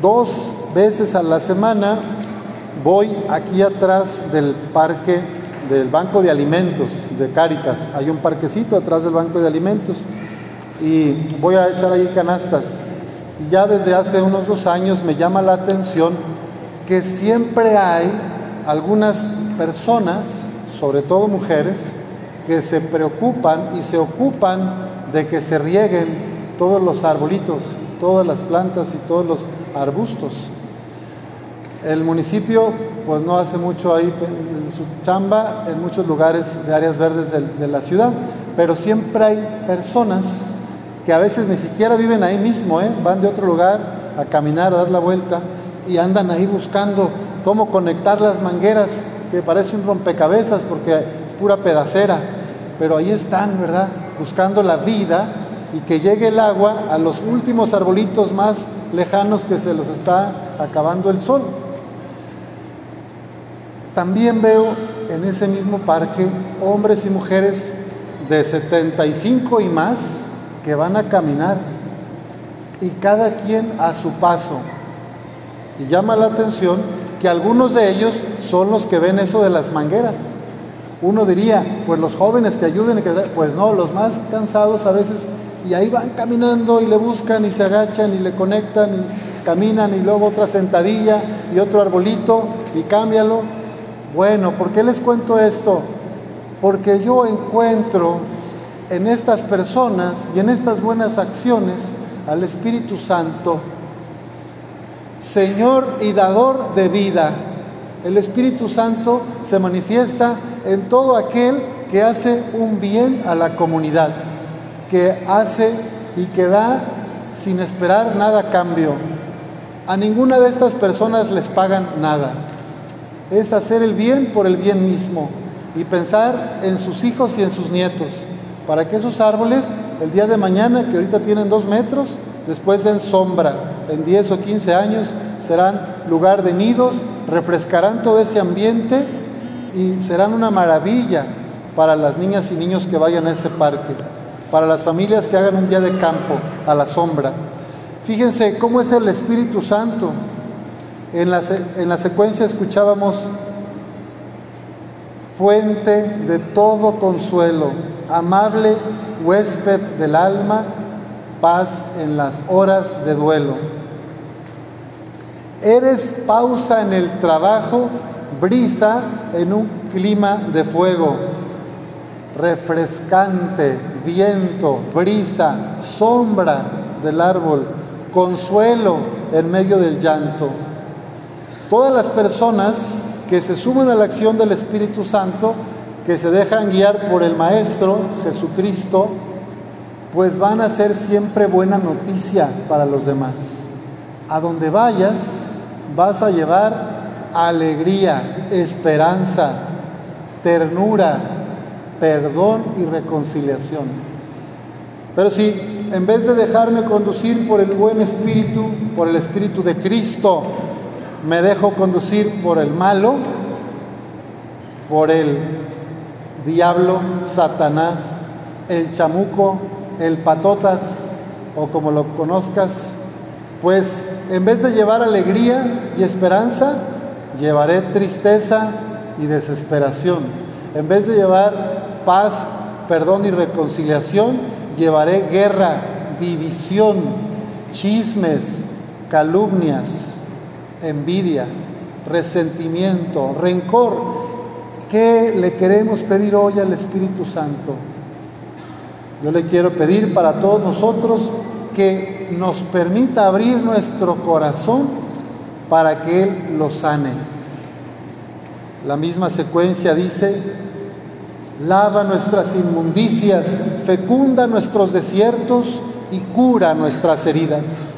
dos veces a la semana voy aquí atrás del parque del Banco de Alimentos de Cáritas. Hay un parquecito atrás del Banco de Alimentos y voy a echar ahí canastas. Ya desde hace unos dos años me llama la atención que siempre hay algunas personas, sobre todo mujeres, que se preocupan y se ocupan de que se rieguen todos los arbolitos, todas las plantas y todos los arbustos. El municipio pues no hace mucho ahí en su chamba en muchos lugares de áreas verdes de, la ciudad, pero siempre hay personas que a veces ni siquiera viven ahí mismo, ¿eh? van de otro lugar a caminar, a dar la vuelta y andan ahí buscando cómo conectar las mangueras, que parece un rompecabezas porque es pura pedacera, pero ahí están, ¿verdad? Buscando la vida y que llegue el agua a los últimos arbolitos más lejanos que se los está acabando el sol. También veo en ese mismo parque hombres y mujeres de 75 y más que van a caminar y cada quien a su paso. Y llama la atención que algunos de ellos son los que ven eso de las mangueras. Uno diría, pues los jóvenes que ayuden, pues no, los más cansados a veces, y ahí van caminando y le buscan y se agachan y le conectan y caminan y luego otra sentadilla y otro arbolito y cámbialo bueno, ¿por qué les cuento esto? Porque yo encuentro en estas personas y en estas buenas acciones al Espíritu Santo, Señor y dador de vida. El Espíritu Santo se manifiesta en todo aquel que hace un bien a la comunidad, que hace y que da sin esperar nada cambio. A ninguna de estas personas les pagan nada. Es hacer el bien por el bien mismo y pensar en sus hijos y en sus nietos, para que esos árboles el día de mañana, que ahorita tienen dos metros, después den sombra, en 10 o 15 años serán lugar de nidos, refrescarán todo ese ambiente y serán una maravilla para las niñas y niños que vayan a ese parque, para las familias que hagan un día de campo a la sombra. Fíjense cómo es el Espíritu Santo. En la, en la secuencia escuchábamos fuente de todo consuelo, amable huésped del alma, paz en las horas de duelo. Eres pausa en el trabajo, brisa en un clima de fuego, refrescante, viento, brisa, sombra del árbol, consuelo en medio del llanto. Todas las personas que se suman a la acción del Espíritu Santo, que se dejan guiar por el Maestro Jesucristo, pues van a ser siempre buena noticia para los demás. A donde vayas, vas a llevar alegría, esperanza, ternura, perdón y reconciliación. Pero si en vez de dejarme conducir por el buen espíritu, por el espíritu de Cristo, me dejo conducir por el malo, por el diablo, Satanás, el chamuco, el patotas o como lo conozcas, pues en vez de llevar alegría y esperanza, llevaré tristeza y desesperación. En vez de llevar paz, perdón y reconciliación, llevaré guerra, división, chismes, calumnias envidia, resentimiento, rencor. ¿Qué le queremos pedir hoy al Espíritu Santo? Yo le quiero pedir para todos nosotros que nos permita abrir nuestro corazón para que Él lo sane. La misma secuencia dice, lava nuestras inmundicias, fecunda nuestros desiertos y cura nuestras heridas.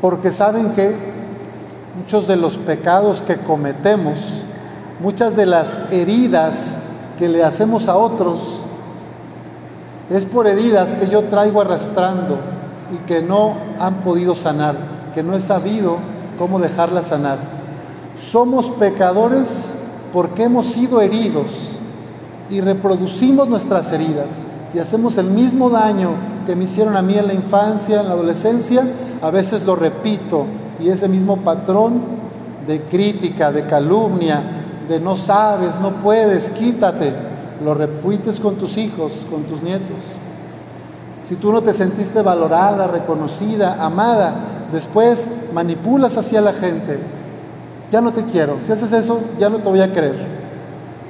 Porque saben que muchos de los pecados que cometemos, muchas de las heridas que le hacemos a otros, es por heridas que yo traigo arrastrando y que no han podido sanar, que no he sabido cómo dejarlas sanar. Somos pecadores porque hemos sido heridos y reproducimos nuestras heridas y hacemos el mismo daño que me hicieron a mí en la infancia, en la adolescencia, a veces lo repito y ese mismo patrón de crítica, de calumnia, de no sabes, no puedes, quítate, lo repites con tus hijos, con tus nietos. Si tú no te sentiste valorada, reconocida, amada, después manipulas hacia la gente, ya no te quiero. Si haces eso, ya no te voy a creer.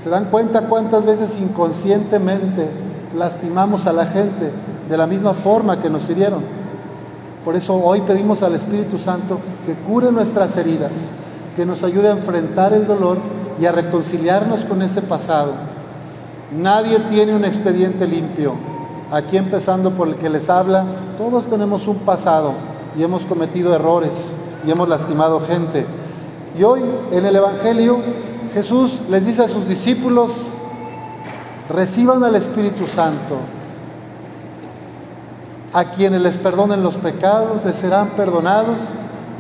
¿Se dan cuenta cuántas veces inconscientemente lastimamos a la gente de la misma forma que nos hirieron? Por eso hoy pedimos al Espíritu Santo que cure nuestras heridas, que nos ayude a enfrentar el dolor y a reconciliarnos con ese pasado. Nadie tiene un expediente limpio. Aquí empezando por el que les habla, todos tenemos un pasado y hemos cometido errores y hemos lastimado gente. Y hoy en el Evangelio Jesús les dice a sus discípulos, reciban al Espíritu Santo. A quienes les perdonen los pecados les serán perdonados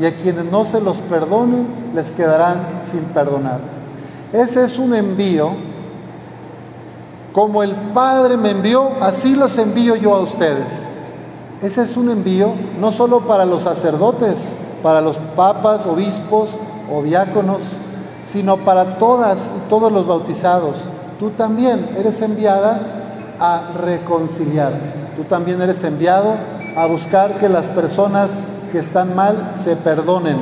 y a quienes no se los perdonen les quedarán sin perdonar. Ese es un envío. Como el Padre me envió, así los envío yo a ustedes. Ese es un envío no solo para los sacerdotes, para los papas, obispos o diáconos, sino para todas y todos los bautizados. Tú también eres enviada a reconciliar. Tú también eres enviado a buscar que las personas que están mal se perdonen,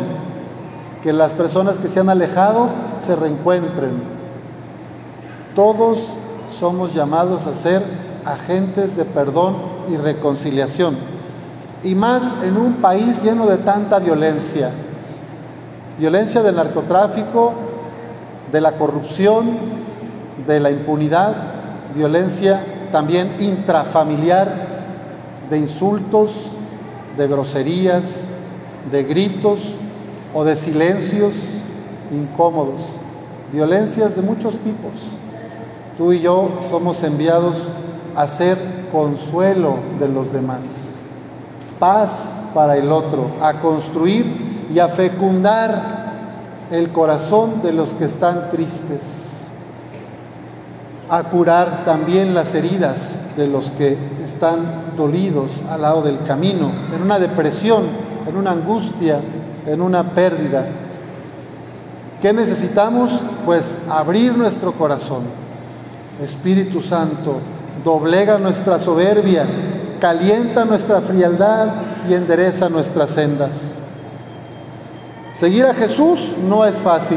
que las personas que se han alejado se reencuentren. Todos somos llamados a ser agentes de perdón y reconciliación. Y más en un país lleno de tanta violencia. Violencia del narcotráfico, de la corrupción, de la impunidad, violencia también intrafamiliar, de insultos, de groserías, de gritos o de silencios incómodos, violencias de muchos tipos. Tú y yo somos enviados a ser consuelo de los demás, paz para el otro, a construir y a fecundar el corazón de los que están tristes, a curar también las heridas de los que están dolidos al lado del camino, en una depresión, en una angustia, en una pérdida. ¿Qué necesitamos? Pues abrir nuestro corazón. Espíritu Santo, doblega nuestra soberbia, calienta nuestra frialdad y endereza nuestras sendas. Seguir a Jesús no es fácil,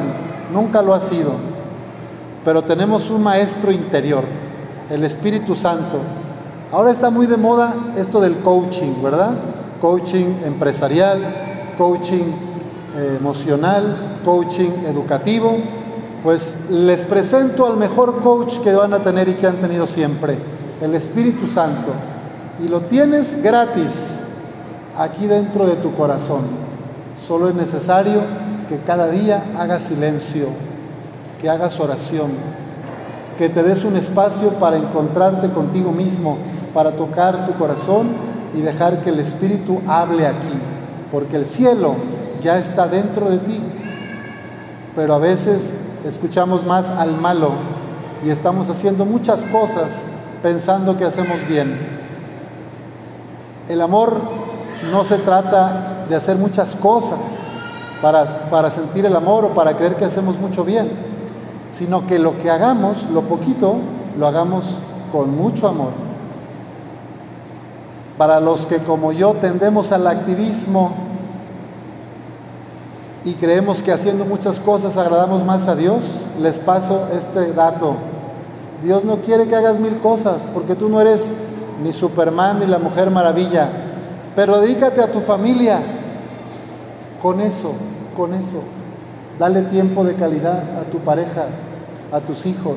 nunca lo ha sido, pero tenemos un maestro interior, el Espíritu Santo. Ahora está muy de moda esto del coaching, ¿verdad? Coaching empresarial, coaching eh, emocional, coaching educativo. Pues les presento al mejor coach que van a tener y que han tenido siempre, el Espíritu Santo. Y lo tienes gratis aquí dentro de tu corazón. Solo es necesario que cada día hagas silencio, que hagas oración, que te des un espacio para encontrarte contigo mismo, para tocar tu corazón y dejar que el Espíritu hable aquí, porque el cielo ya está dentro de ti. Pero a veces escuchamos más al malo y estamos haciendo muchas cosas pensando que hacemos bien. El amor no se trata de hacer muchas cosas para, para sentir el amor o para creer que hacemos mucho bien, sino que lo que hagamos, lo poquito, lo hagamos con mucho amor. Para los que como yo tendemos al activismo y creemos que haciendo muchas cosas agradamos más a Dios, les paso este dato. Dios no quiere que hagas mil cosas, porque tú no eres ni Superman ni la Mujer Maravilla, pero dedícate a tu familia, con eso, con eso. Dale tiempo de calidad a tu pareja, a tus hijos.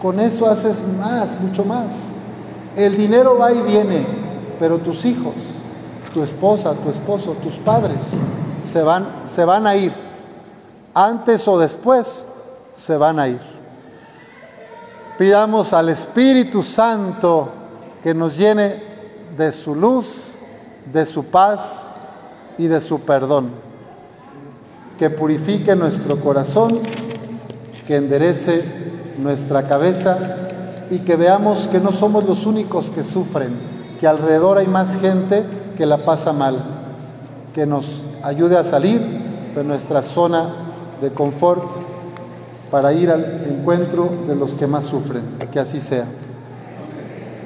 Con eso haces más, mucho más. El dinero va y viene, pero tus hijos, tu esposa, tu esposo, tus padres se van, se van a ir. Antes o después se van a ir. Pidamos al Espíritu Santo que nos llene de su luz, de su paz y de su perdón que purifique nuestro corazón, que enderece nuestra cabeza y que veamos que no somos los únicos que sufren, que alrededor hay más gente que la pasa mal, que nos ayude a salir de nuestra zona de confort para ir al encuentro de los que más sufren. Que así sea.